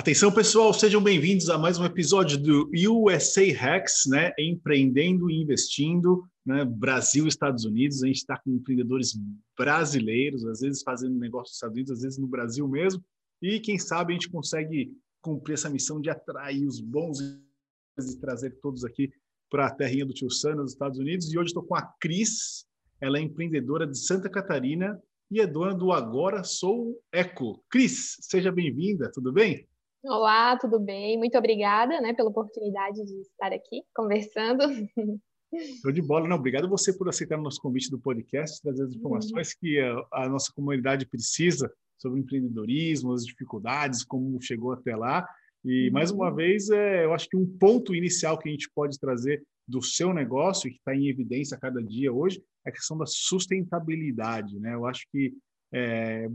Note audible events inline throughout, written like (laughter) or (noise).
Atenção, pessoal, sejam bem-vindos a mais um episódio do USA Hacks, né? Empreendendo e investindo, né? Brasil Estados Unidos. A gente está com empreendedores brasileiros, às vezes fazendo negócio nos Estados Unidos, às vezes no Brasil mesmo. E quem sabe a gente consegue cumprir essa missão de atrair os bons e trazer todos aqui para a terrinha do tio Sam, nos Estados Unidos. E hoje estou com a Cris, ela é empreendedora de Santa Catarina e é dona do Agora Sou Eco. Cris, seja bem-vinda, tudo bem? Olá, tudo bem? Muito obrigada né, pela oportunidade de estar aqui conversando. (laughs) Show de bola. Não, obrigado você por aceitar o nosso convite do podcast, trazer as informações uhum. que a, a, nossa comunidade precisa sobre empreendedorismo, as dificuldades, como chegou até lá. E, uhum. mais uma vez, é, eu acho que um ponto inicial que a gente pode trazer do seu negócio, que está em evidência a cada dia hoje, é a questão da sustentabilidade. Né? Eu acho que é,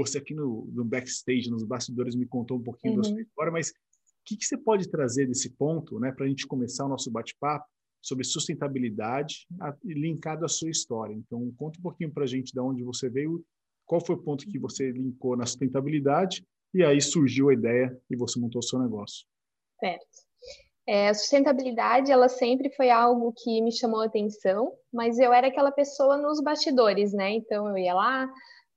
você aqui no, no, backstage, nos bastidores, me contou um pouquinho uhum. da sua história, mas o que, que, você pode trazer desse ponto, né, para a gente começar o nosso bate-papo sobre sustentabilidade a, linkado à sua história? Então, conta um pouquinho para a gente de onde você veio, qual foi o ponto que você linkou na sustentabilidade e aí surgiu a ideia e você montou o seu negócio. Certo. É, a sustentabilidade, ela sempre foi algo que me chamou a atenção, mas eu era aquela pessoa nos bastidores, né? Então eu ia lá,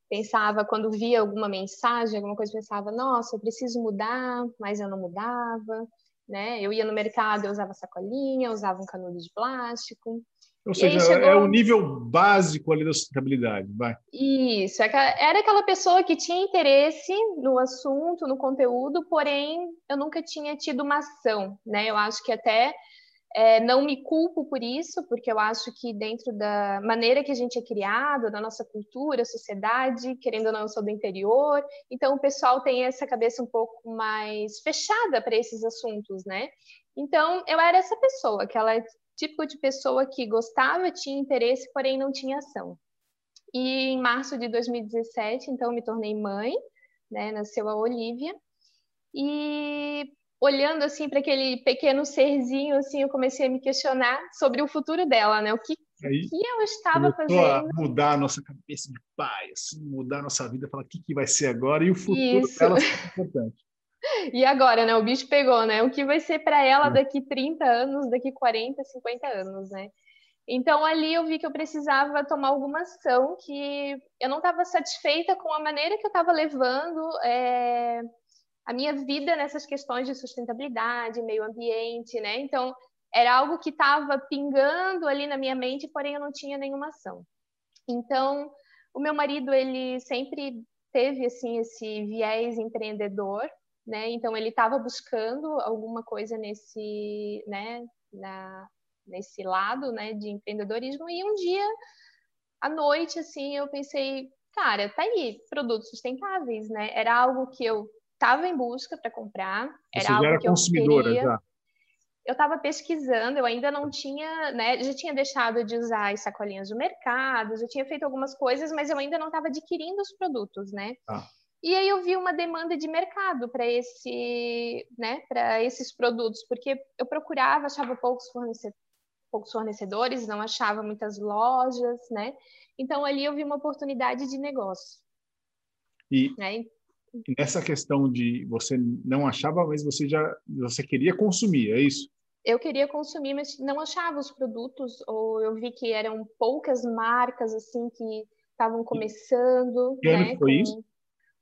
pensava, quando via alguma mensagem, alguma coisa, pensava, nossa, eu preciso mudar, mas eu não mudava, né? Eu ia no mercado, eu usava sacolinha, usava um canudo de plástico. Ou seja, chegou... é o nível básico ali da sustentabilidade, vai. Isso, é era aquela pessoa que tinha interesse no assunto, no conteúdo, porém eu nunca tinha tido uma ação, né? Eu acho que até é, não me culpo por isso, porque eu acho que dentro da maneira que a gente é criado, da nossa cultura, sociedade, querendo ou não, eu sou do interior, então o pessoal tem essa cabeça um pouco mais fechada para esses assuntos, né? Então eu era essa pessoa, aquela tipo de pessoa que gostava, tinha interesse, porém não tinha ação. E em março de 2017, então, me tornei mãe, né? Nasceu a Olivia. E olhando assim para aquele pequeno serzinho, assim, eu comecei a me questionar sobre o futuro dela, né? O que, Aí, que eu estava fazendo? Mudar a nossa cabeça de pai, assim, mudar a nossa vida, falar o que, que vai ser agora e o futuro Isso. dela é importante. (laughs) E agora, né? O bicho pegou, né? O que vai ser para ela daqui 30 anos, daqui 40, 50 anos, né? Então ali eu vi que eu precisava tomar alguma ação, que eu não estava satisfeita com a maneira que eu estava levando é, a minha vida nessas questões de sustentabilidade, meio ambiente, né? Então, era algo que estava pingando ali na minha mente, porém eu não tinha nenhuma ação. Então, o meu marido, ele sempre teve, assim, esse viés empreendedor, né? Então, ele estava buscando alguma coisa nesse, né, na, nesse lado, né, de empreendedorismo. E um dia, à noite, assim, eu pensei, cara, tá aí, produtos sustentáveis, né? Era algo que eu estava em busca para comprar, era Você algo era que eu queria. Já. Eu estava pesquisando, eu ainda não tinha, né? Já tinha deixado de usar as sacolinhas do mercado, já tinha feito algumas coisas, mas eu ainda não estava adquirindo os produtos, né? Ah. E aí eu vi uma demanda de mercado para esse, né, para esses produtos, porque eu procurava, achava poucos fornecedores, poucos fornecedores, não achava muitas lojas, né? Então ali eu vi uma oportunidade de negócio. E, né? Nessa questão de você não achava, mas você já você queria consumir, é isso? Eu queria consumir, mas não achava os produtos, ou eu vi que eram poucas marcas assim que estavam começando. Que né, ano foi com... isso?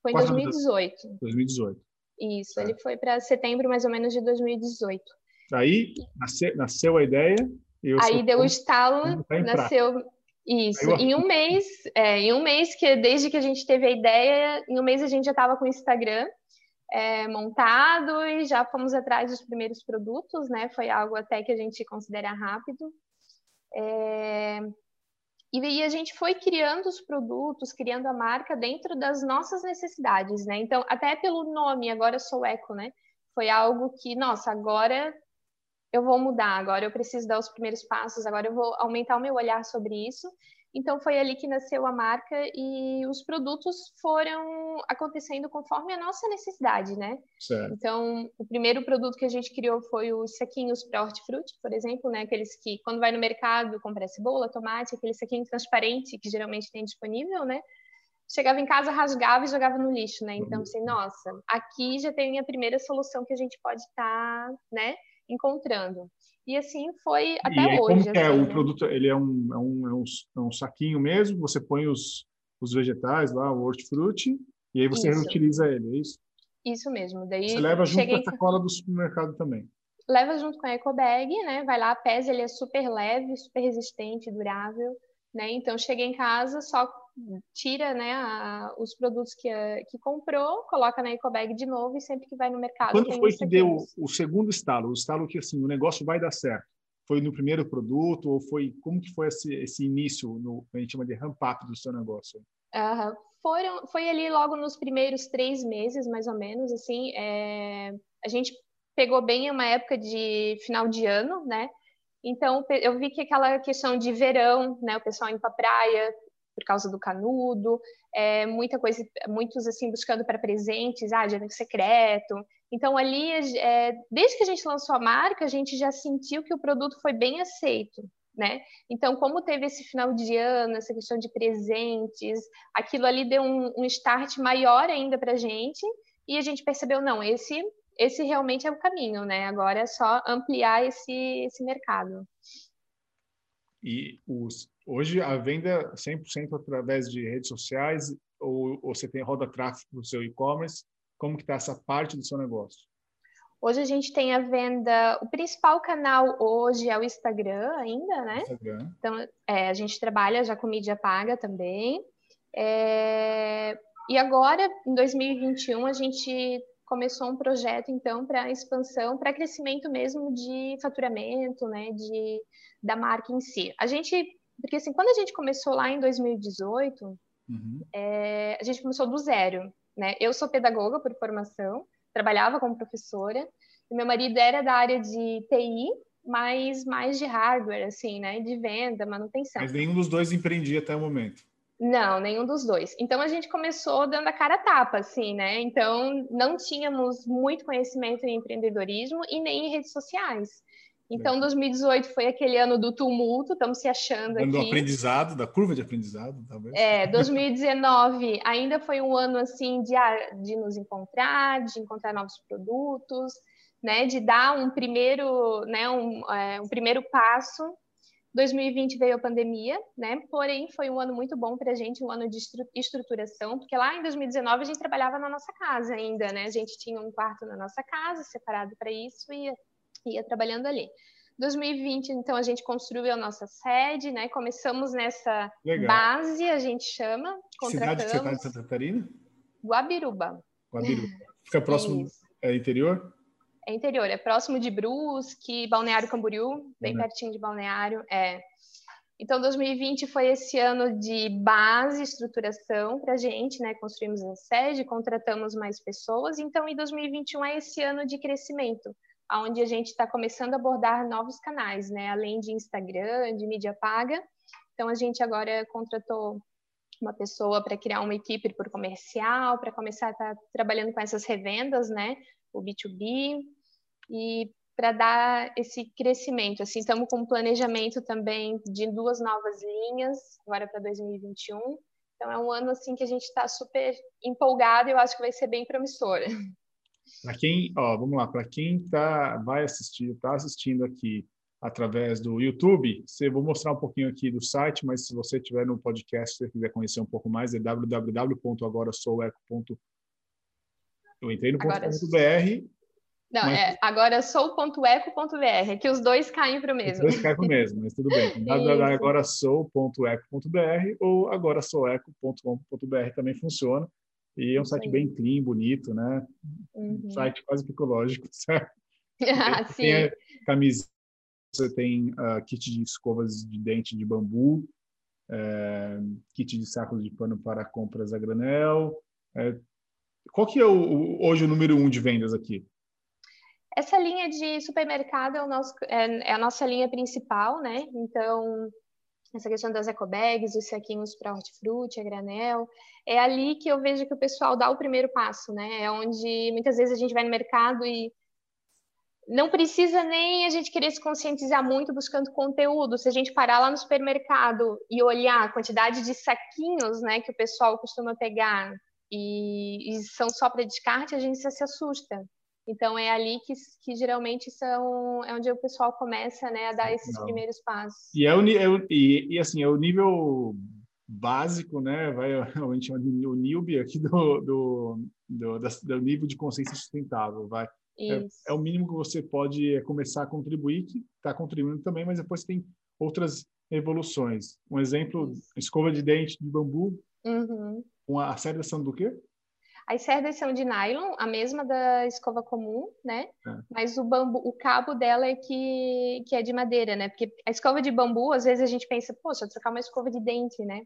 Foi em 2018. 2018. Isso, é. ele foi para setembro mais ou menos de 2018. Aí nasceu, nasceu a ideia. Aí deu o estalo, nasceu, isso, em um (laughs) mês, é, em um mês que desde que a gente teve a ideia, em um mês a gente já estava com o Instagram é, montado e já fomos atrás dos primeiros produtos, né? Foi algo até que a gente considera rápido. É, e, e a gente foi criando os produtos, criando a marca dentro das nossas necessidades, né? Então, até pelo nome, agora sou eco, né? Foi algo que, nossa, agora eu vou mudar, agora eu preciso dar os primeiros passos, agora eu vou aumentar o meu olhar sobre isso. Então foi ali que nasceu a marca e os produtos foram acontecendo conforme a nossa necessidade, né? Certo. Então, o primeiro produto que a gente criou foi os saquinhos para hortifruti, por exemplo, né? Aqueles que quando vai no mercado compra cebola, tomate, aquele saquinho transparente que geralmente tem disponível, né? chegava em casa, rasgava e jogava no lixo, né? Então, assim, nossa, aqui já tem a primeira solução que a gente pode estar, tá, né, encontrando. E assim foi até e hoje. Como assim, é o né? produto? Ele é um, é um, é um, é um saquinho mesmo, você põe os, os vegetais lá, o hortifruti, e aí você isso. reutiliza ele, é isso? Isso mesmo. Daí você leva junto com a sacola do supermercado também. Leva junto com a ecobag, né? Vai lá, pesa, ele é super leve, super resistente, durável, né? Então chega em casa, só tira né, a, os produtos que, a, que comprou, coloca na ecobag de novo e sempre que vai no mercado. Quando foi que deu o segundo estalo? O estalo que assim, o negócio vai dar certo? Foi no primeiro produto ou foi como que foi esse, esse início no a gente chama de ramp up do seu negócio? Uhum. Foram, foi ali logo nos primeiros três meses, mais ou menos, assim, é, a gente pegou bem uma época de final de ano, né? Então, eu vi que aquela questão de verão, né, o pessoal indo para praia, por causa do canudo, é, muita coisa, muitos assim buscando para presentes, ah, de secreto. Então ali, é, desde que a gente lançou a marca, a gente já sentiu que o produto foi bem aceito, né? Então, como teve esse final de ano, essa questão de presentes, aquilo ali deu um, um start maior ainda para a gente e a gente percebeu não, esse esse realmente é o caminho, né? Agora é só ampliar esse esse mercado. E os, hoje a venda 100% através de redes sociais ou, ou você tem roda tráfego no seu e-commerce? Como que está essa parte do seu negócio? Hoje a gente tem a venda, o principal canal hoje é o Instagram ainda, né? Instagram. Então, é, a gente trabalha já com mídia paga também. É, e agora, em 2021, a gente começou um projeto, então, para expansão, para crescimento mesmo de faturamento, né? De da marca em si. A gente, porque assim, quando a gente começou lá em 2018, uhum. é, a gente começou do zero, né? Eu sou pedagoga por formação, trabalhava como professora, e meu marido era da área de TI, mas mais de hardware, assim, né? De venda, manutenção. Mas nenhum dos dois empreendia até o momento. Não, nenhum dos dois. Então a gente começou dando a cara a tapa, assim, né? Então não tínhamos muito conhecimento em empreendedorismo e nem em redes sociais. Então, 2018 foi aquele ano do tumulto, estamos se achando ano aqui. Do aprendizado, da curva de aprendizado, talvez. É, 2019 ainda foi um ano assim de, de nos encontrar, de encontrar novos produtos, né, de dar um primeiro, né, um, é, um primeiro passo. 2020 veio a pandemia, né? Porém, foi um ano muito bom para a gente, um ano de estruturação, porque lá em 2019 a gente trabalhava na nossa casa ainda, né? A gente tinha um quarto na nossa casa separado para isso e ia trabalhando ali. 2020, então, a gente construiu a nossa sede, né? Começamos nessa Legal. base, a gente chama. Cidade que você está em Santa Catarina? Guabiruba. Guabiruba. Fica próximo, é, é interior? É interior, é próximo de Brusque, Balneário Camboriú, bem pertinho de Balneário, é. Então, 2020 foi esse ano de base, estruturação para a gente, né? Construímos a sede, contratamos mais pessoas. Então, em 2021 é esse ano de crescimento onde a gente está começando a abordar novos canais, né? Além de Instagram, de mídia paga. Então, a gente agora contratou uma pessoa para criar uma equipe por comercial, para começar a estar tá trabalhando com essas revendas, né? O B2B. E para dar esse crescimento. Assim, estamos com um planejamento também de duas novas linhas, agora para 2021. Então, é um ano assim que a gente está super empolgado e eu acho que vai ser bem promissor. Para quem, ó, vamos lá, para quem tá, vai assistir, está assistindo aqui através do YouTube, você, vou mostrar um pouquinho aqui do site, mas se você estiver no podcast, se quiser conhecer um pouco mais, é www.agorasoueco. Eu entrei no agora, .com.br. Não, mas... é agora sou.eco.br, que os dois caem para o mesmo. Os dois caem para o mesmo, mas tudo bem. (laughs) www.agorasou.eco.br ou agorasoueco.com.br também funciona. E é um site bem clean, bonito, né? Uhum. Um site quase ecológico, (laughs) certo? Ah, sim. Tem camiseta, você tem uh, kit de escovas de dente de bambu, é, kit de sacos de pano para compras a granel. É, qual que é o, hoje o número um de vendas aqui? Essa linha de supermercado é, nosso, é, é a nossa linha principal, né? Então, essa questão das ecobags, os saquinhos para hortifruti, a granel, é ali que eu vejo que o pessoal dá o primeiro passo, né? É onde muitas vezes a gente vai no mercado e não precisa nem a gente querer se conscientizar muito buscando conteúdo. Se a gente parar lá no supermercado e olhar a quantidade de saquinhos né, que o pessoal costuma pegar e, e são só para descarte, a gente se assusta. Então é ali que, que geralmente são é onde o pessoal começa né, a dar esses Não. primeiros passos. E é o, é, e, e, assim é o nível básico, né? Vai (laughs) a gente chama de o newbie aqui do, do, do, do nível de consciência sustentável, vai. É, é, o mínimo que você pode é, começar a contribuir, que está contribuindo também, mas depois tem outras evoluções. Um exemplo, escova de dente de bambu, uhum. com a cerdação do quê? As cerdas são de nylon, a mesma da escova comum, né? É. Mas o bambu, o cabo dela é que, que é de madeira, né? Porque a escova de bambu, às vezes a gente pensa, poxa, trocar uma escova de dente, né?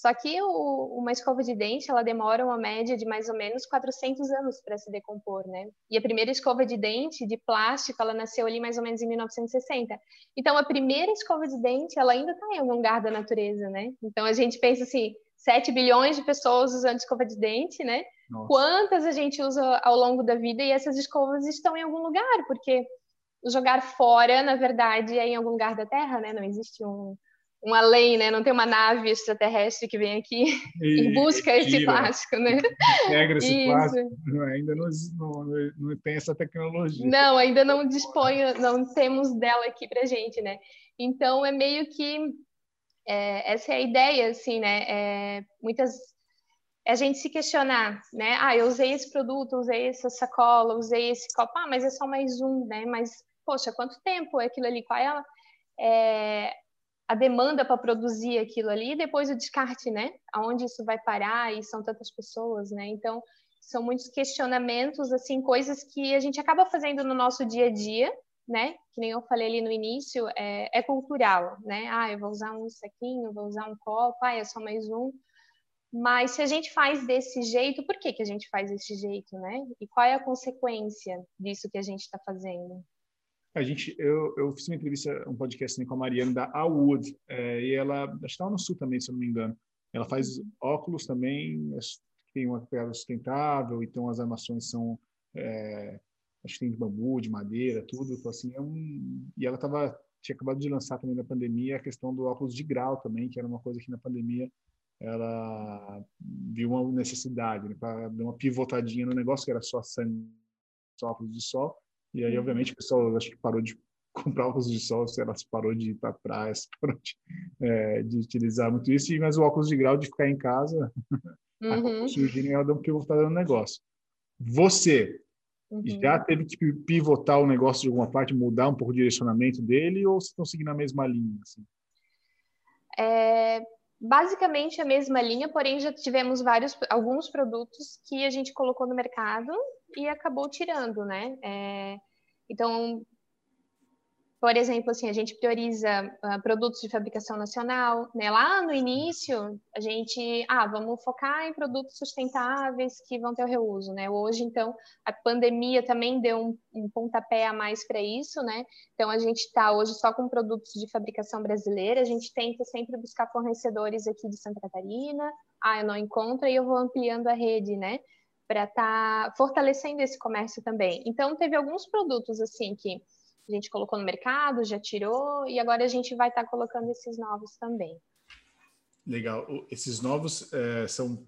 Só que o, uma escova de dente, ela demora uma média de mais ou menos 400 anos para se decompor, né? E a primeira escova de dente de plástico, ela nasceu ali mais ou menos em 1960. Então, a primeira escova de dente, ela ainda está em algum lugar da natureza, né? Então, a gente pensa assim, 7 bilhões de pessoas usando escova de dente, né? Nossa. Quantas a gente usa ao longo da vida e essas escovas estão em algum lugar, porque jogar fora, na verdade, é em algum lugar da Terra, né? Não existe um, uma lei, né? Não tem uma nave extraterrestre que vem aqui e, e busca e esse plástico, né? Pega esse Isso. plástico, ainda não, não, não, tem essa tecnologia. Não, ainda não dispõe, não temos dela aqui pra gente, né? Então é meio que é, essa é a ideia, assim, né? É, muitas é a gente se questionar, né? Ah, eu usei esse produto, usei essa sacola, usei esse copo, ah, mas é só mais um, né? Mas, poxa, quanto tempo é aquilo ali? Qual é a, é, a demanda para produzir aquilo ali? E depois o descarte, né? Aonde isso vai parar? E são tantas pessoas, né? Então, são muitos questionamentos, assim, coisas que a gente acaba fazendo no nosso dia a dia, né? Que nem eu falei ali no início, é, é cultural, né? Ah, eu vou usar um saquinho, vou usar um copo, ah, é só mais um. Mas se a gente faz desse jeito, por que, que a gente faz desse jeito, né? E qual é a consequência disso que a gente está fazendo? A gente, eu, eu fiz uma entrevista, um podcast com a Mariana da Awood, é, e ela estava no Sul também, se eu não me engano. Ela faz óculos também, tem uma pegada sustentável, então as armações são, é, acho que tem de bambu, de madeira, tudo. Então, assim, é um, e ela tava, tinha acabado de lançar também na pandemia a questão do óculos de grau também, que era uma coisa que na pandemia ela viu uma necessidade, né, para dar uma pivotadinha no negócio, que era só sangue, só óculos de sol. E aí, uhum. obviamente, o pessoal acho que parou de (laughs) comprar óculos de sol, se ela parou de ir para praia, parou de, é, de, utilizar muito isso, mas o óculos de grau de ficar em casa, (laughs) uhum. surgindo ela deu uma pivotada no negócio. Você uhum. já teve que pivotar o negócio de alguma parte, mudar um pouco o direcionamento dele, ou vocês estão seguindo a mesma linha? Assim? É, basicamente a mesma linha, porém já tivemos vários, alguns produtos que a gente colocou no mercado e acabou tirando, né? É, então, por exemplo, assim, a gente prioriza uh, produtos de fabricação nacional, né? Lá no início, a gente, ah, vamos focar em produtos sustentáveis que vão ter o reuso, né? Hoje, então, a pandemia também deu um, um pontapé a mais para isso, né? Então, a gente está hoje só com produtos de fabricação brasileira, a gente tenta sempre buscar fornecedores aqui de Santa Catarina, ah, eu não encontro, e eu vou ampliando a rede, né? Para estar tá fortalecendo esse comércio também. Então, teve alguns produtos, assim, que a gente colocou no mercado, já tirou, e agora a gente vai estar tá colocando esses novos também. Legal. Esses novos é, são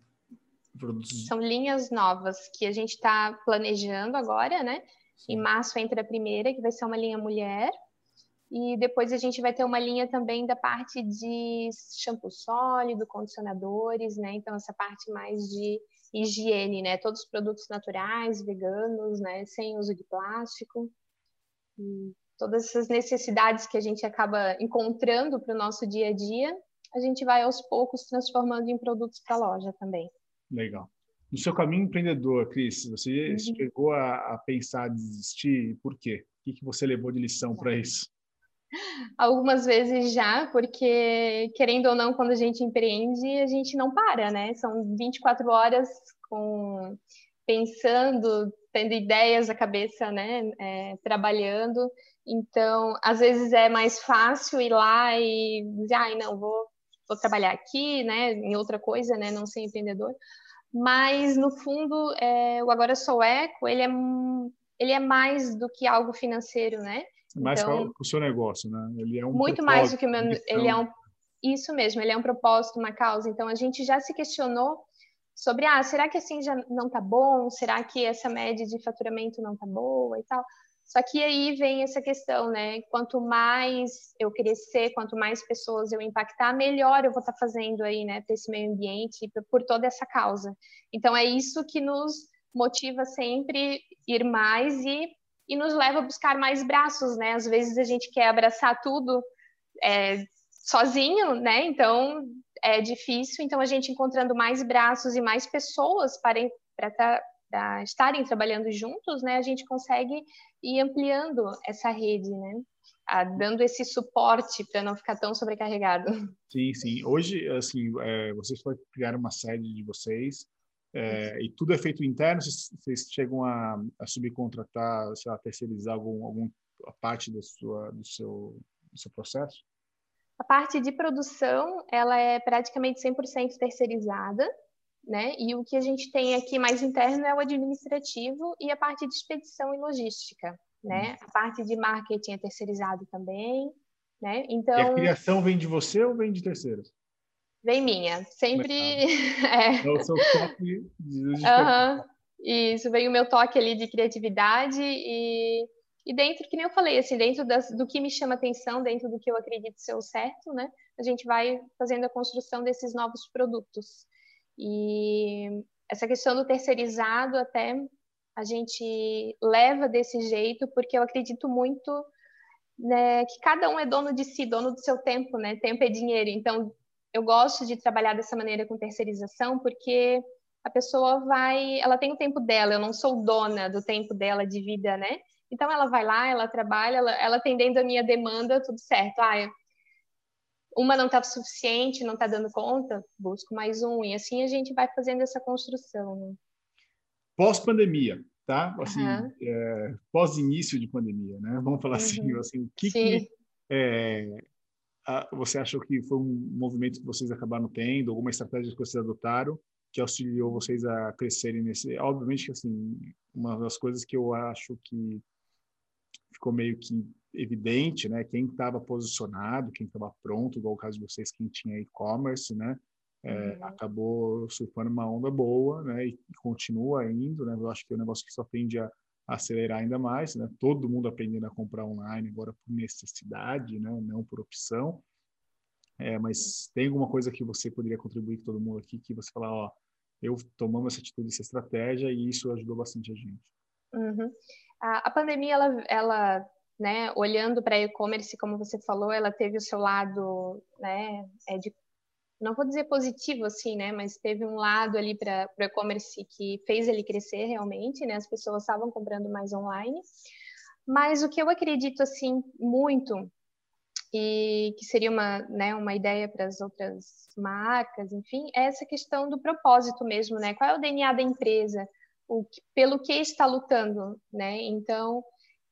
produtos. São linhas novas que a gente está planejando agora, né? Sim. Em março entra a primeira, que vai ser uma linha mulher. E depois a gente vai ter uma linha também da parte de shampoo sólido, condicionadores, né? Então, essa parte mais de higiene, né? Todos os produtos naturais, veganos, né? Sem uso de plástico todas essas necessidades que a gente acaba encontrando para o nosso dia a dia, a gente vai aos poucos transformando em produtos para a loja também. Legal. No seu caminho empreendedor, Cris, você uhum. chegou a, a, pensar em desistir? Por quê? O que, que você levou de lição para isso? Algumas vezes já, porque querendo ou não, quando a gente empreende, a gente não para, né? São 24 horas com pensando, tendo ideias na cabeça, né, é, trabalhando. Então, às vezes é mais fácil ir lá e dizer, ai, não, vou, vou trabalhar aqui, né, em outra coisa, né, não ser empreendedor. Mas, no fundo, é, o Agora Sou Eco, ele é, ele é mais do que algo financeiro, né? Mais então, o seu negócio, né? Ele é um muito mais do que o meu, ele é um isso mesmo, ele é um propósito, uma causa. Então a gente já se questionou sobre, ah, será que assim já não tá bom? Será que essa média de faturamento não tá boa e tal? Só que aí vem essa questão, né? Quanto mais eu crescer, quanto mais pessoas eu impactar, melhor eu vou estar tá fazendo aí, né, para esse meio ambiente, por toda essa causa. Então é isso que nos motiva sempre ir mais e, e nos leva a buscar mais braços, né? Às vezes a gente quer abraçar tudo é, sozinho, né? Então é difícil. Então a gente encontrando mais braços e mais pessoas para, para, tá, para estarem trabalhando juntos, né? A gente consegue ir ampliando essa rede, né? Dando esse suporte para não ficar tão sobrecarregado. Sim, sim. Hoje, assim, é, vocês criar uma sede de vocês é, e tudo é feito interno. Vocês, vocês chegam a, a subcontratar, sei lá, terceirizar algum, algum parte da sua, do seu, do seu processo? A parte de produção, ela é praticamente 100% terceirizada, né? E o que a gente tem aqui mais interno é o administrativo e a parte de expedição e logística, né? A parte de marketing é terceirizado também, né? Então... E a criação vem de você ou vem de terceiros? Vem minha, sempre... (laughs) é. é o seu toque de... Uhum. Isso, vem o meu toque ali de criatividade e e dentro, que nem eu falei, assim, dentro das, do que me chama atenção, dentro do que eu acredito ser o certo, né? A gente vai fazendo a construção desses novos produtos. E essa questão do terceirizado até a gente leva desse jeito, porque eu acredito muito né, que cada um é dono de si, dono do seu tempo, né? Tempo é dinheiro. Então, eu gosto de trabalhar dessa maneira com terceirização, porque a pessoa vai, ela tem o tempo dela, eu não sou dona do tempo dela de vida, né? Então ela vai lá, ela trabalha, ela, ela atendendo a minha demanda, tudo certo. Ah, uma não está suficiente, não está dando conta, busco mais um. E assim a gente vai fazendo essa construção. Né? Pós-pandemia, tá? Assim, uhum. é, pós-início de pandemia, né? Vamos falar assim, uhum. assim, o que, que é, a, você achou que foi um movimento que vocês acabaram tendo, alguma estratégia que vocês adotaram que auxiliou vocês a crescerem nesse? Obviamente que assim, uma das coisas que eu acho que ficou meio que evidente, né? Quem estava posicionado, quem estava pronto, igual o caso de vocês, quem tinha e-commerce, né? É, uhum. Acabou surfando uma onda boa, né? E, e, continua indo, né? Eu acho que é um negócio que só tende a, acelerar ainda mais, né? Todo mundo aprendendo a comprar online agora por necessidade, né? Não por opção. É, mas tem alguma coisa que você poderia contribuir com todo mundo aqui que você falar, ó, eu tomamos essa atitude, essa estratégia e isso ajudou bastante a gente. Uhum. A, pandemia, ela, ela né, olhando para e-commerce, como você falou, ela teve o seu lado, né, é de, não vou dizer positivo assim, né, mas teve um lado ali para o e-commerce que fez ele crescer realmente, né, as pessoas estavam comprando mais online. Mas o que eu acredito assim muito e que seria uma, né, uma ideia para as outras marcas, enfim, é essa questão do propósito mesmo, né? Qual é o DNA da empresa? O, pelo que está lutando, né? Então,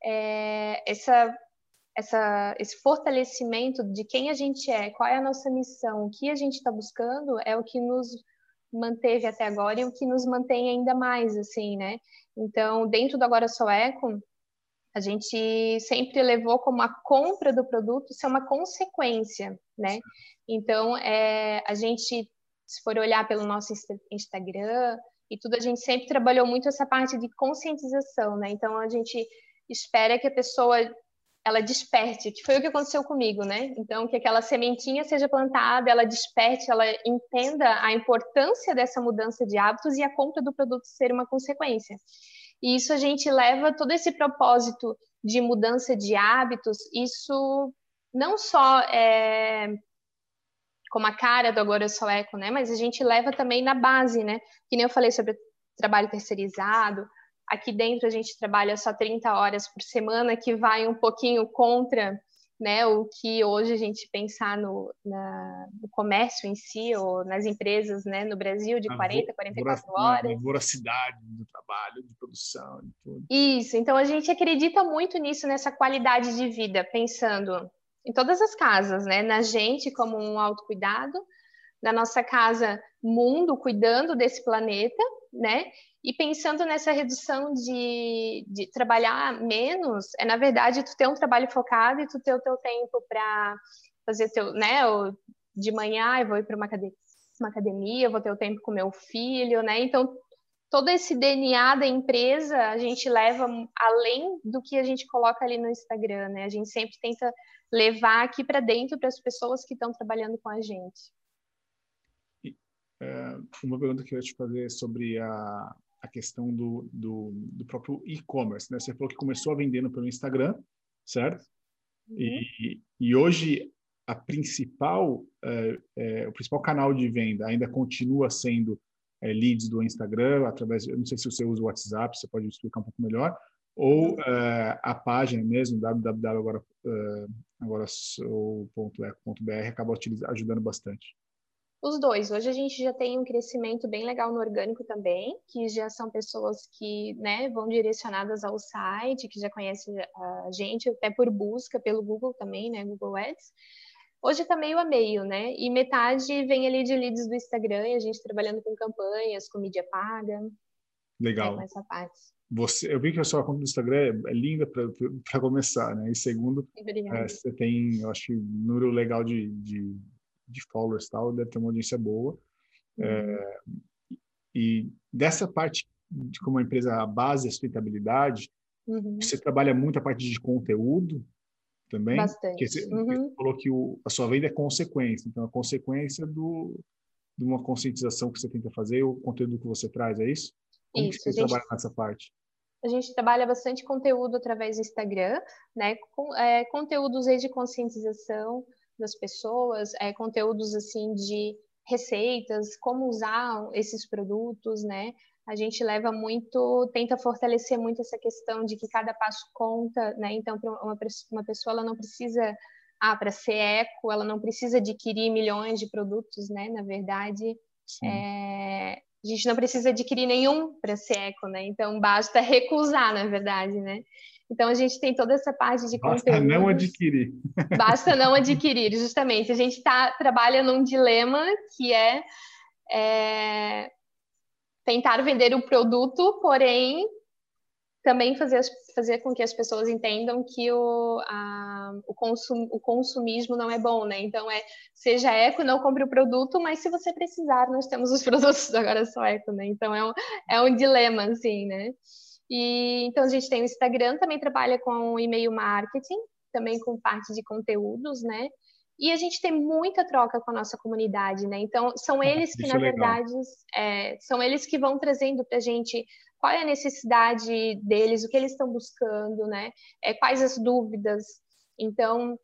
é, essa, essa, esse fortalecimento de quem a gente é, qual é a nossa missão, o que a gente está buscando, é o que nos manteve até agora e o que nos mantém ainda mais, assim, né? Então, dentro do Agora Sou Eco, a gente sempre levou como a compra do produto ser uma consequência, né? Então, é, a gente, se for olhar pelo nosso Instagram, e tudo, a gente sempre trabalhou muito essa parte de conscientização, né? Então a gente espera que a pessoa ela desperte, que foi o que aconteceu comigo, né? Então que aquela sementinha seja plantada, ela desperte, ela entenda a importância dessa mudança de hábitos e a compra do produto ser uma consequência. E isso a gente leva todo esse propósito de mudança de hábitos, isso não só é, como a cara do Agora Eu Sou Eco, né? Mas a gente leva também na base, né? Que nem eu falei sobre trabalho terceirizado. Aqui dentro a gente trabalha só 30 horas por semana, que vai um pouquinho contra né, o que hoje a gente pensar no, na, no comércio em si, ou nas empresas né, no Brasil, de a 40, 44 horas. A voracidade do trabalho, de produção, de tudo. Isso, então a gente acredita muito nisso, nessa qualidade de vida, pensando em todas as casas, né? Na gente como um autocuidado, da nossa casa mundo, cuidando desse planeta, né? E pensando nessa redução de, de trabalhar menos, é na verdade tu ter um trabalho focado e tu ter o teu tempo para fazer teu, né? De manhã eu vou ir para uma academia, uma academia, vou ter o tempo com meu filho, né? Então todo esse DNA da empresa a gente leva além do que a gente coloca ali no Instagram, né? A gente sempre tenta levar aqui para dentro para as pessoas que estão trabalhando com a gente. É, uma pergunta que eu ia te fazer sobre a, a questão do, do, do próprio e-commerce, né? Você falou que começou vendendo pelo Instagram, certo? Uhum. E, e hoje a principal, é, é, o principal canal de venda ainda continua sendo é, leads do Instagram, através, eu não sei se você usa o WhatsApp, você pode explicar um pouco melhor, ou é, a página mesmo, www.agora.eco.br, é, acaba ajudando bastante. Os dois. Hoje a gente já tem um crescimento bem legal no orgânico também, que já são pessoas que né, vão direcionadas ao site, que já conhecem a gente, até por busca pelo Google também, né? Google Ads. Hoje está meio a meio, né? E metade vem ali de leads do Instagram, e a gente trabalhando com campanhas, com mídia paga. Legal. com essa parte. Você, eu vi que a sua conta do Instagram é linda para começar, né? E segundo, é, você tem, eu acho, um número legal de, de de followers e tal, deve ter uma audiência boa. Uhum. É, e dessa parte de como a empresa a base é a sustentabilidade, uhum. você trabalha muito a parte de conteúdo também. Bastante. Você, uhum. você falou que o, a sua venda é consequência, então a consequência do, de uma conscientização que você tenta fazer, o conteúdo que você traz, é isso? Como isso, que você gente... trabalha nessa parte? A gente trabalha bastante conteúdo através do Instagram, né? Com, é, conteúdos de conscientização, das pessoas, é, conteúdos assim de receitas, como usar esses produtos, né? A gente leva muito, tenta fortalecer muito essa questão de que cada passo conta, né? Então, uma, uma pessoa, ela não precisa, ah, para ser eco, ela não precisa adquirir milhões de produtos, né? Na verdade, é, a gente não precisa adquirir nenhum para ser eco, né? Então, basta recusar, na verdade, né? Então a gente tem toda essa parte de Basta conteúdo. não adquirir. (laughs) Basta não adquirir, justamente. A gente tá, trabalha num dilema que é, é tentar vender o produto, porém também fazer, fazer com que as pessoas entendam que o, a, o, consum, o consumismo não é bom, né? Então é seja eco, não compre o produto, mas se você precisar, nós temos os (laughs) produtos agora só eco, né? Então é um, é um dilema, assim, né? E então a gente tem o Instagram, também trabalha com e-mail marketing, também com parte de conteúdos, né? E a gente tem muita troca com a nossa comunidade, né? Então são eles que, Isso na é verdade, é, são eles que vão trazendo para a gente qual é a necessidade deles, o que eles estão buscando, né? É, quais as dúvidas. Então,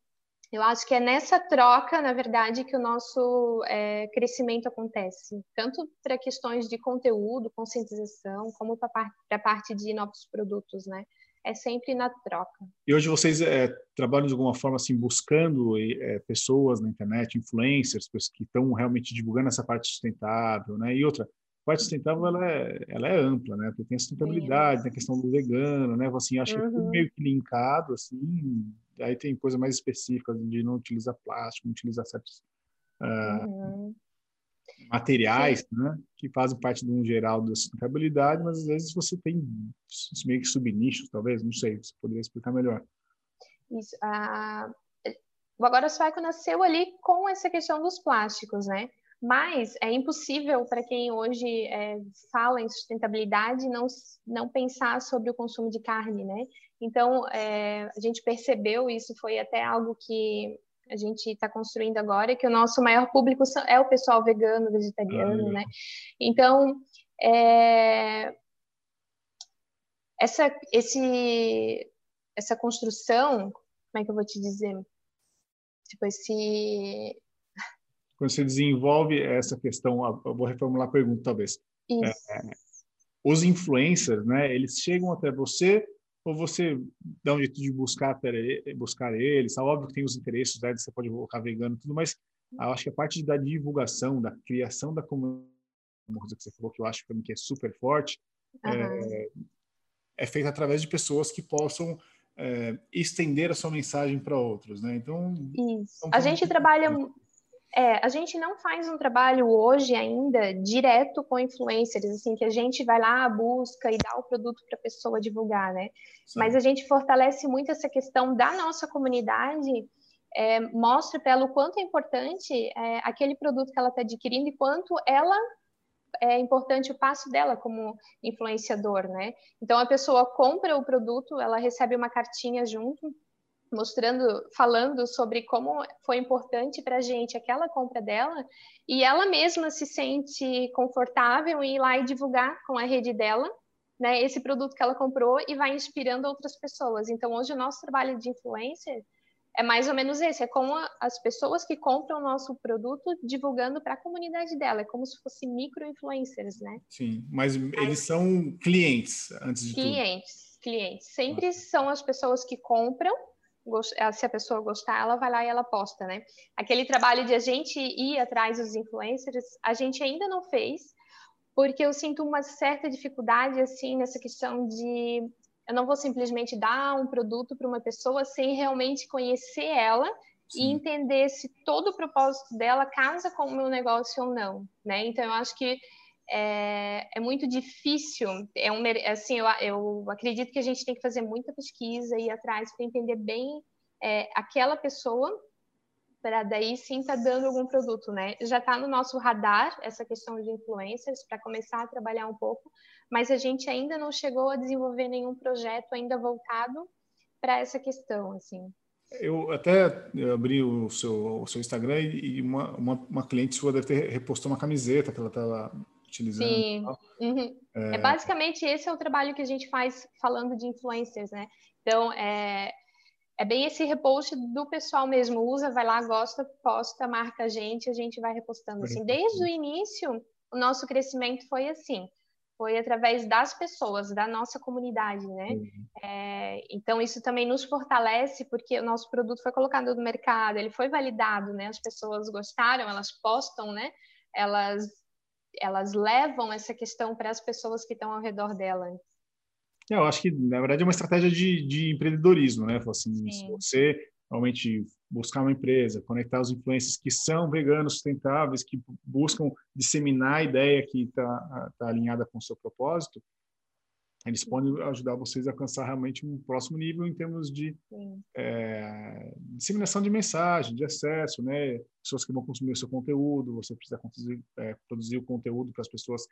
eu acho que é nessa troca, na verdade, que o nosso é, crescimento acontece, tanto para questões de conteúdo, conscientização, como para a parte de novos produtos, né? É sempre na troca. E hoje vocês é, trabalham de alguma forma assim buscando é, pessoas na internet, influencers, pessoas que estão realmente divulgando essa parte sustentável, né? E outra, a parte sustentável ela é, ela é ampla, né? Porque tem a sustentabilidade, tem a questão do vegano, né? Assim, acho uhum. que é uhum. meio que linkado, assim, aí tem coisas mais específicas de não utilizar plástico, não utilizar certos uh, materiais, né, que fazem parte de um geral da sustentabilidade, mas às vezes você tem meio que subnichos, talvez, não sei, você poderia explicar melhor. Isso, a... o Agora Sueco nasceu ali com essa questão dos plásticos, né? Mas é impossível para quem hoje é, fala em sustentabilidade não, não pensar sobre o consumo de carne, né? Então, é, a gente percebeu, isso foi até algo que a gente está construindo agora, que o nosso maior público é o pessoal vegano, vegetariano, ah, né? Então, é, essa, esse, essa construção, como é que eu vou te dizer? Tipo, esse... Quando você desenvolve essa questão, eu vou reformular a pergunta, talvez. É, os influencers, né, eles chegam até você ou você dá um jeito de buscar, buscar eles, óbvio que tem os interesses, né, você pode colocar vegano e tudo, mas acho que a parte da divulgação, da criação da comunidade, que você falou que eu acho para mim que é super forte, uhum. é, é feita através de pessoas que possam é, estender a sua mensagem para outros, né? Então, Isso. a gente trabalha É, a gente não faz um trabalho hoje ainda direto com influencers, assim, que a gente vai lá, busca e dá o produto para a pessoa divulgar, né? Sim. Mas a gente fortalece muito essa questão da nossa comunidade, é, mostra para ela o quanto é importante é, aquele produto que ela está adquirindo e quanto ela é importante o passo dela como influenciador, né? Então a pessoa compra o produto, ela recebe uma cartinha junto mostrando, falando sobre como foi importante para a gente aquela compra dela, e ela mesma se sente confortável em ir lá e divulgar com a rede dela, né, esse produto que ela comprou e vai inspirando outras pessoas. Então, hoje o nosso trabalho de influencer é mais ou menos esse, é como as pessoas que compram o nosso produto divulgando para a comunidade dela, é como se fossem micro-influencers, né? Sim, mas eles são clientes, antes de clientes, tudo. Clientes, clientes. Sempre são as pessoas que compram se a pessoa gostar, ela vai lá e ela posta, né? Aquele trabalho de a gente ir atrás dos influencers, a gente ainda não fez, porque eu sinto uma certa dificuldade, assim, nessa questão de eu não vou simplesmente dar um produto para uma pessoa sem realmente conhecer ela Sim. e entender se todo o propósito dela casa com o meu negócio ou não, né? Então, eu acho que é, é muito difícil. É um, assim, eu, eu acredito que a gente tem que fazer muita pesquisa e ir atrás para entender bem é, aquela pessoa para daí sim estar tá dando algum produto, né? Já está no nosso radar essa questão de influencers para começar a trabalhar um pouco, mas a gente ainda não chegou a desenvolver nenhum projeto ainda voltado para essa questão, assim. Eu até abri o seu, o seu Instagram e uma, uma, uma cliente sua deve ter repostou uma camiseta que ela estava utilizando. Sim. Uhum. É... é... basicamente esse é o trabalho que a gente faz falando de influencers, né? Então, é, é bem esse repost do pessoal mesmo. Usa, vai lá, gosta, posta, marca a gente, a gente vai repostando. Assim, desde o início, o nosso crescimento foi assim. Foi através das pessoas, da nossa comunidade, né? Uhum. É, então, isso também nos fortalece, porque o nosso produto foi colocado no mercado, ele foi validado, né? As pessoas gostaram, elas postam, né? Elas elas levam essa questão para as pessoas que estão ao redor dela. É, eu acho que, na verdade, é uma estratégia de, de empreendedorismo, né? Assim, se você realmente buscar uma empresa, conectar os influencers que são veganos, sustentáveis, que buscam disseminar a ideia que está tá alinhada com o seu propósito, eles podem ajudar vocês a alcançar realmente um próximo nível em termos de é, disseminação de mensagem, de acesso, né? Pessoas que vão consumir o seu conteúdo, você precisa produzir, é, produzir o conteúdo para as pessoas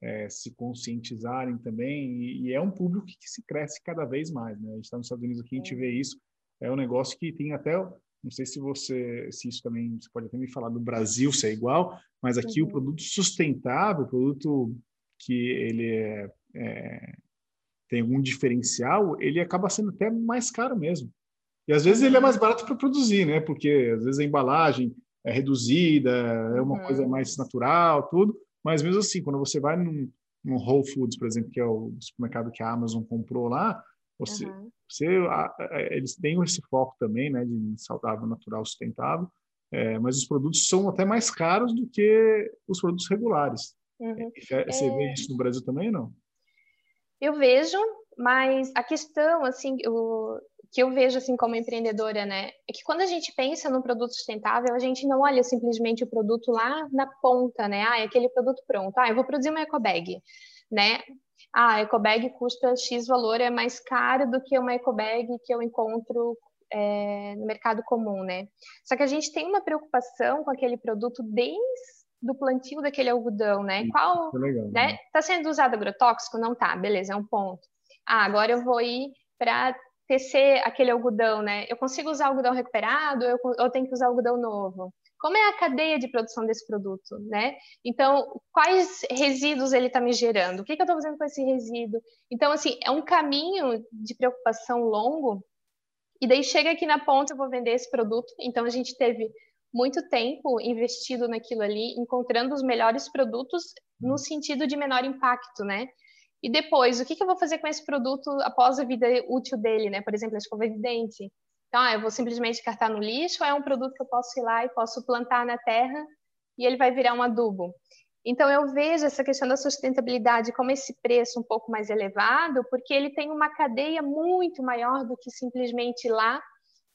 é, se conscientizarem também, e, e, é um público que se cresce cada vez mais, né? A gente está nos Estados Unidos aqui, a gente vê isso, é um negócio que tem até, não sei se você, se isso também, você pode até me falar do Brasil, se é igual, mas aqui uhum. o produto sustentável, o produto que ele é, é tem algum diferencial, ele acaba sendo até mais caro mesmo. E às vezes ele é mais barato para produzir, né? Porque às vezes a embalagem é reduzida, é uma uhum. coisa mais natural, tudo. Mas mesmo assim, quando você vai num, num, Whole Foods, por exemplo, que é o supermercado que a Amazon comprou lá, você, uhum. você a, a, eles têm esse foco também, né, de saudável, natural, sustentável. É, mas os produtos são até mais caros do que os produtos regulares. Uhum. Você é... vê isso no Brasil também, não? Eu vejo, mas a questão, assim, o que eu vejo, assim, como empreendedora, né, é que quando a gente pensa no produto sustentável, a gente não olha simplesmente o produto lá na ponta, né, ah, é aquele produto pronto, ah, eu vou produzir uma ecobag, né, ah, a ecobag custa X valor, é mais caro do que uma ecobag que eu encontro é, no mercado comum, né? Só que a gente tem uma preocupação com aquele produto desde do plantio daquele algodão, né? Isso, Qual, legal, né? Tá sendo usado agrotóxico? Não tá, beleza, é um ponto. Ah, agora eu vou ir para tecer aquele algodão, né? Eu consigo usar algodão recuperado ou eu, eu tenho que usar algodão novo? Como é a cadeia de produção desse produto, né? Então, quais resíduos ele está me gerando? O que, que eu estou fazendo com esse resíduo? Então, assim, é um caminho de preocupação longo. E daí chega aqui na ponta, eu vou vender esse produto. Então, a gente teve muito tempo investido naquilo ali, encontrando os melhores produtos no sentido de menor impacto, né? E depois, o que, que eu vou fazer com esse produto após a vida útil dele, né? Por exemplo, a escova de dente. Então, ah, eu vou simplesmente cartar no lixo ou é um produto que eu posso ir lá e posso plantar na terra e ele vai virar um adubo? Então, eu vejo essa questão da sustentabilidade como esse preço um pouco mais elevado, porque ele tem uma cadeia muito maior do que simplesmente ir lá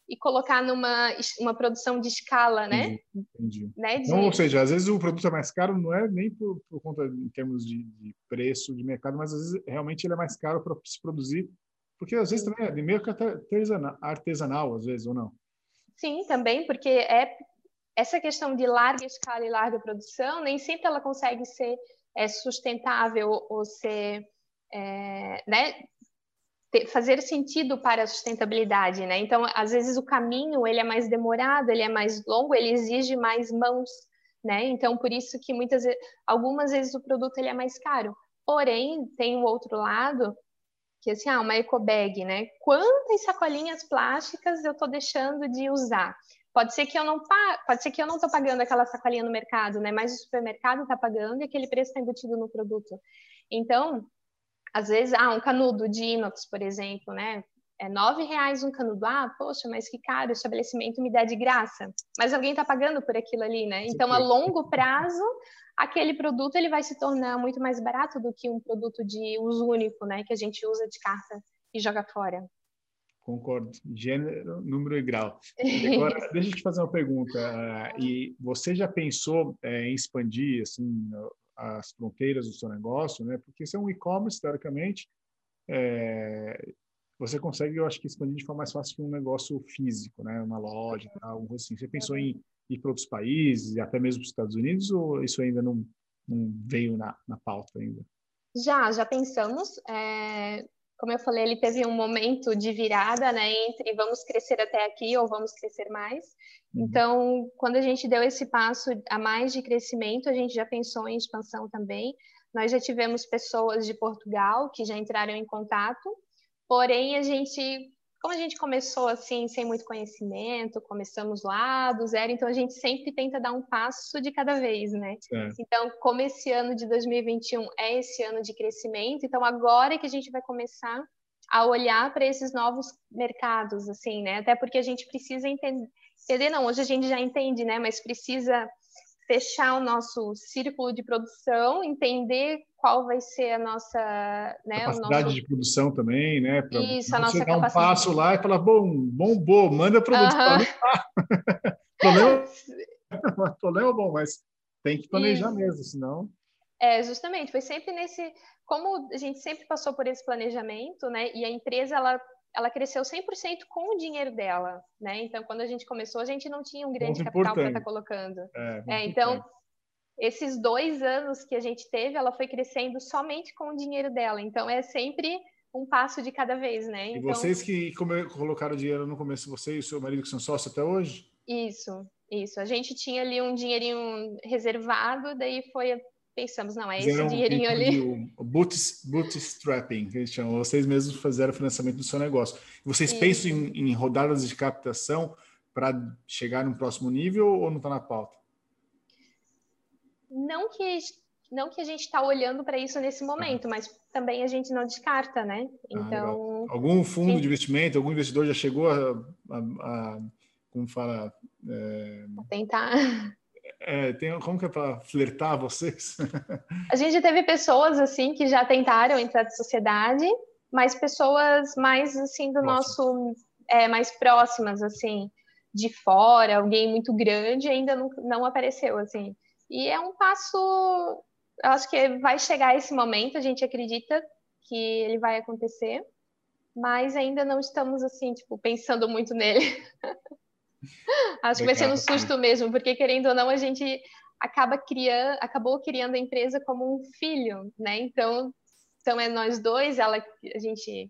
e colocar numa uma produção de escala, né? Entendi. Né? De... Ou seja, às vezes o produto é mais caro, não é nem por, por conta em termos de, de, preço de mercado, mas às vezes realmente ele é mais caro para se produzir, porque às vezes também é de meio artesanal, artesanal, às vezes, ou não? Sim, também, porque é essa questão de larga escala e larga produção, nem sempre ela consegue ser é, sustentável ou ser, é, né, fazer sentido para a sustentabilidade, né? Então, às vezes o caminho ele é mais demorado, ele é mais longo, ele exige mais mãos, né? Então, por isso que muitas algumas vezes o produto ele é mais caro. Porém, tem o outro lado que assim, ah, uma eco bag, né? Quantas sacolinhas plásticas eu estou deixando de usar? Pode ser que eu não pode ser que eu não estou pagando aquela sacolinha no mercado, né? Mas o supermercado está pagando e aquele preço está embutido no produto. Então, às vezes, ah, um canudo de inox, por exemplo, né? É nove reais um canudo. Ah, poxa, mas que caro, o estabelecimento me dá de graça. Mas alguém está pagando por aquilo ali, né? Então, a longo prazo, aquele produto ele vai se tornar muito mais barato do que um produto de uso único, né? Que a gente usa de carta e joga fora. Concordo. Gênero, número e grau. (laughs) Agora, deixa eu te fazer uma pergunta. E você já pensou é, em expandir assim as fronteiras do seu negócio, né? Porque se é um e-commerce, teoricamente, é, você consegue, eu acho que expandir de forma mais fácil que um negócio físico, né? Uma loja, algo assim. Você pensou em ir para outros países, até mesmo para os Estados Unidos, ou isso ainda não, não veio na, na pauta ainda? Já, já pensamos. É, como eu falei, ele teve um momento de virada, né, entre vamos crescer até aqui ou vamos crescer mais. Uhum. Então, quando a gente deu esse passo a mais de crescimento, a gente já pensou em expansão também. Nós já tivemos pessoas de Portugal que já entraram em contato, porém a gente como a gente começou assim, sem muito conhecimento, começamos lá do zero, então a gente sempre tenta dar um passo de cada vez, né? Então, como esse ano de 2021 é esse ano de crescimento, então agora é que a gente vai começar a olhar para esses novos mercados, assim, né? Até porque a gente precisa entender, entender, não, hoje a gente já entende, né? Mas precisa fechar o nosso círculo de produção, entender qual vai ser a nossa né, capacidade nosso... de produção também, né? Pra Isso, a nossa dar um passo lá e falar, bom, bom, bom, manda produto uh -huh. problema bom, mas tem que planejar Isso. mesmo, senão. É, justamente, foi sempre nesse, como a gente sempre passou por esse planejamento, né? E a empresa ela ela cresceu 100% com o dinheiro dela, né? Então, quando a gente começou, a gente não tinha um grande muito capital para estar tá colocando. É, é, então, esses dois anos que a gente teve, ela foi crescendo somente com o dinheiro dela. Então, é sempre um passo de cada vez, né? Então, e vocês que colocaram dinheiro no começo, você e o seu marido que são sócios até hoje? Isso, isso. A gente tinha ali um dinheirinho reservado, daí foi pensamos, não, é esse Fizeram dinheirinho ali. O bootstrapping, que eles chamam. Vocês mesmos fizeram o financiamento do seu negócio. Vocês pensam em, em rodadas de captação para chegar no próximo nível ou não está na pauta? Não que não que a gente está olhando para isso nesse momento, mas também a gente não descarta, né? Ah, então, ah, algum fundo sim. de investimento, algum investidor já chegou a, a, a como fala, é... tentar é, tem, como que é para flertar vocês? (laughs) A gente teve pessoas assim que já tentaram entrar na sociedade, mas pessoas mais assim do nosso é, mais próximas assim de fora, alguém muito grande ainda não, não apareceu assim. E é um passo, eu acho que vai chegar esse momento, a gente acredita que ele vai acontecer, mas ainda não estamos assim, tipo, pensando muito nele. (laughs) Acho que vai ser um susto mesmo, porque querendo ou não, a gente acaba criando, acabou criando a empresa como um filho, né? Então, então é nós dois, ela, a gente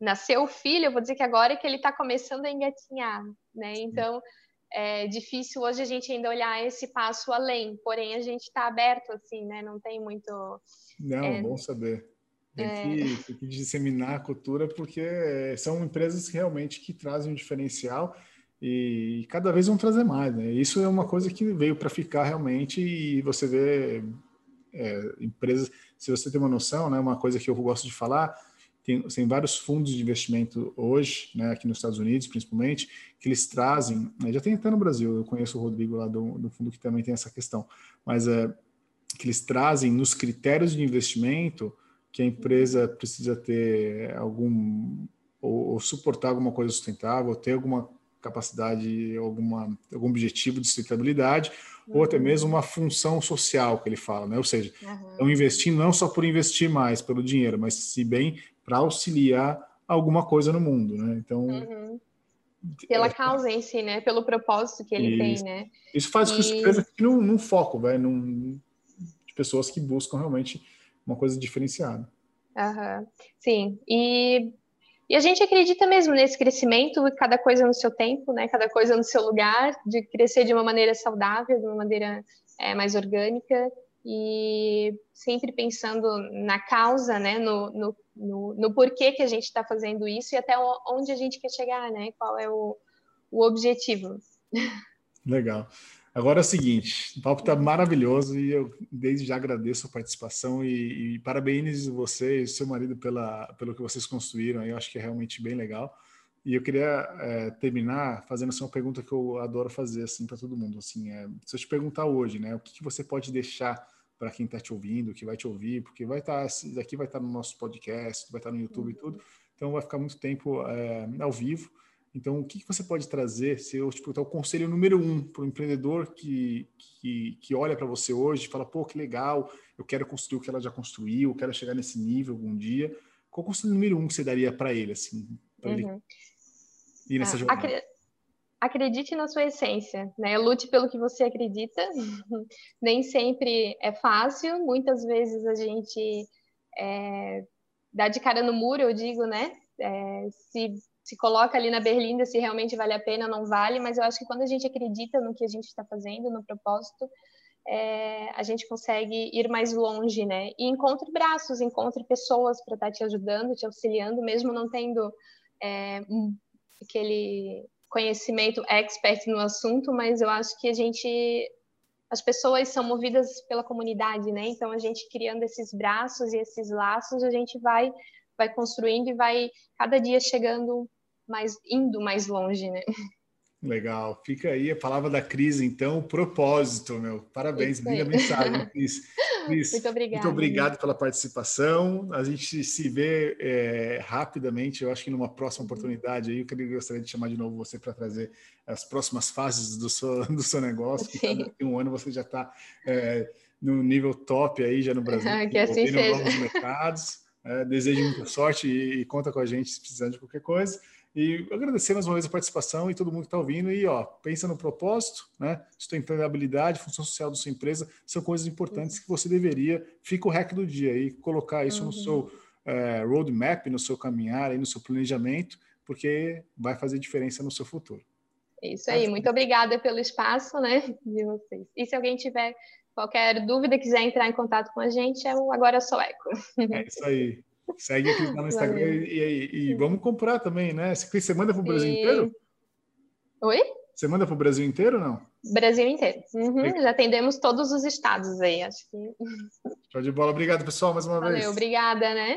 nasceu o filho, eu vou dizer que agora é que ele está começando a engatinhar, né? Então, é difícil hoje a gente ainda olhar esse passo além, porém a gente está aberto, assim, né? Não tem muito... Não, é... bom saber. Tem, é... que, tem que disseminar a cultura, porque são empresas realmente que trazem um diferencial e cada vez vão trazer mais. Né? Isso é uma coisa que veio para ficar realmente e você vê é, empresas, se você tem uma noção, né, uma coisa que eu gosto de falar, tem, tem vários fundos de investimento hoje, né, aqui nos Estados Unidos principalmente, que eles trazem, né, já tem até no Brasil, eu conheço o Rodrigo lá do, do fundo que também tem essa questão, mas é, que eles trazem nos critérios de investimento que a empresa precisa ter algum ou, ou suportar alguma coisa sustentável, ter alguma capacidade, alguma, algum objetivo de sustentabilidade, uhum. ou até uhum. mesmo uma função social que ele fala, né? Ou seja, uhum. estão investindo não só por investir mais pelo dinheiro, mas se bem para auxiliar alguma coisa no mundo, né? Então uhum. pela é, causa em si, né? Pelo propósito que ele isso. tem, né? Isso faz com que a empresa fique num, num foco, vai, num, de pessoas que buscam realmente uma coisa diferenciada. Uhum. Sim, e e a gente acredita mesmo nesse crescimento, cada coisa no seu tempo, né? Cada coisa no seu lugar, de crescer de uma maneira saudável, de uma maneira é, mais orgânica e sempre pensando na causa, né? No, no, no, no porquê que a gente está fazendo isso e até onde a gente quer chegar, né? Qual é o, o objetivo. Legal. Agora é o seguinte, o papo está maravilhoso e eu desde já agradeço a participação e, e parabenizo você e seu marido pela, pelo que vocês construíram. Eu acho que é realmente bem legal. E eu queria é, terminar fazendo assim, uma pergunta que eu adoro fazer assim para todo mundo. Assim, é, se eu te perguntar hoje, né, o que, que você pode deixar para quem está te ouvindo, que vai te ouvir, porque vai estar, tá, daqui vai estar tá no nosso podcast, vai estar tá no YouTube e tudo, então vai ficar muito tempo é, ao vivo. Então, o que, que você pode trazer, se eu te perguntar o conselho número um para o empreendedor que, que, que olha para você hoje e fala, pô, que legal, eu quero construir o que ela já construiu, eu quero chegar nesse nível algum dia. Qual o conselho número um que você daria para ele, assim, para uhum. ele ir nessa ah, jornada? Acredite na sua essência, né? Lute pelo que você acredita. (laughs) Nem sempre é fácil, muitas vezes a gente é, dá de cara no muro, eu digo, né? É, se se coloca ali na berlinda se realmente vale a pena ou não vale, mas eu acho que quando a gente acredita no que a gente está fazendo, no propósito, é, a gente consegue ir mais longe, né? E encontre braços, encontre pessoas para estar tá te ajudando, te auxiliando, mesmo não tendo é, aquele conhecimento expert no assunto, mas eu acho que a gente as pessoas são movidas pela comunidade, né? Então a gente criando esses braços e esses laços, a gente vai vai construindo e vai cada dia chegando mais indo mais longe, né? Legal. Fica aí a palavra da Cris, então, propósito, meu. Parabéns, linda mensagem, Cris. (laughs) Cris. Muito obrigada. Muito obrigado pela participação. A gente se vê é, rapidamente, eu acho que numa próxima uhum. oportunidade aí, eu gostaria de chamar de novo você para trazer as próximas fases do seu, (laughs) do seu negócio, que um ano você já está é, no nível top aí, já no Brasil, que assim seja. novos mercados. É, desejo muita sorte e, e conta com a gente se precisar de qualquer coisa. E agradecer mais uma vez a participação e todo mundo que está ouvindo. E ó, pensa no propósito, né? Sustentabilidade, função social da sua empresa são coisas importantes que você deveria, fica o hack do dia aí, colocar isso uhum. no seu é, roadmap, no seu caminhar, aí, no seu planejamento, porque vai fazer diferença no seu futuro. Isso aí, muito obrigada pelo espaço, né, de vocês. E se alguém tiver qualquer dúvida, quiser entrar em contato com a gente, é o Agora Sou Eco. É isso aí. Segue aqui no Instagram e, e, e, vamos comprar também, né? Você manda para o Brasil e... inteiro? Oi? Você manda para o Brasil inteiro ou não? Brasil inteiro. Uhum, já atendemos todos os estados aí, acho que. Show de bola. Obrigado, pessoal, mais uma Valeu, vez. Obrigada, né?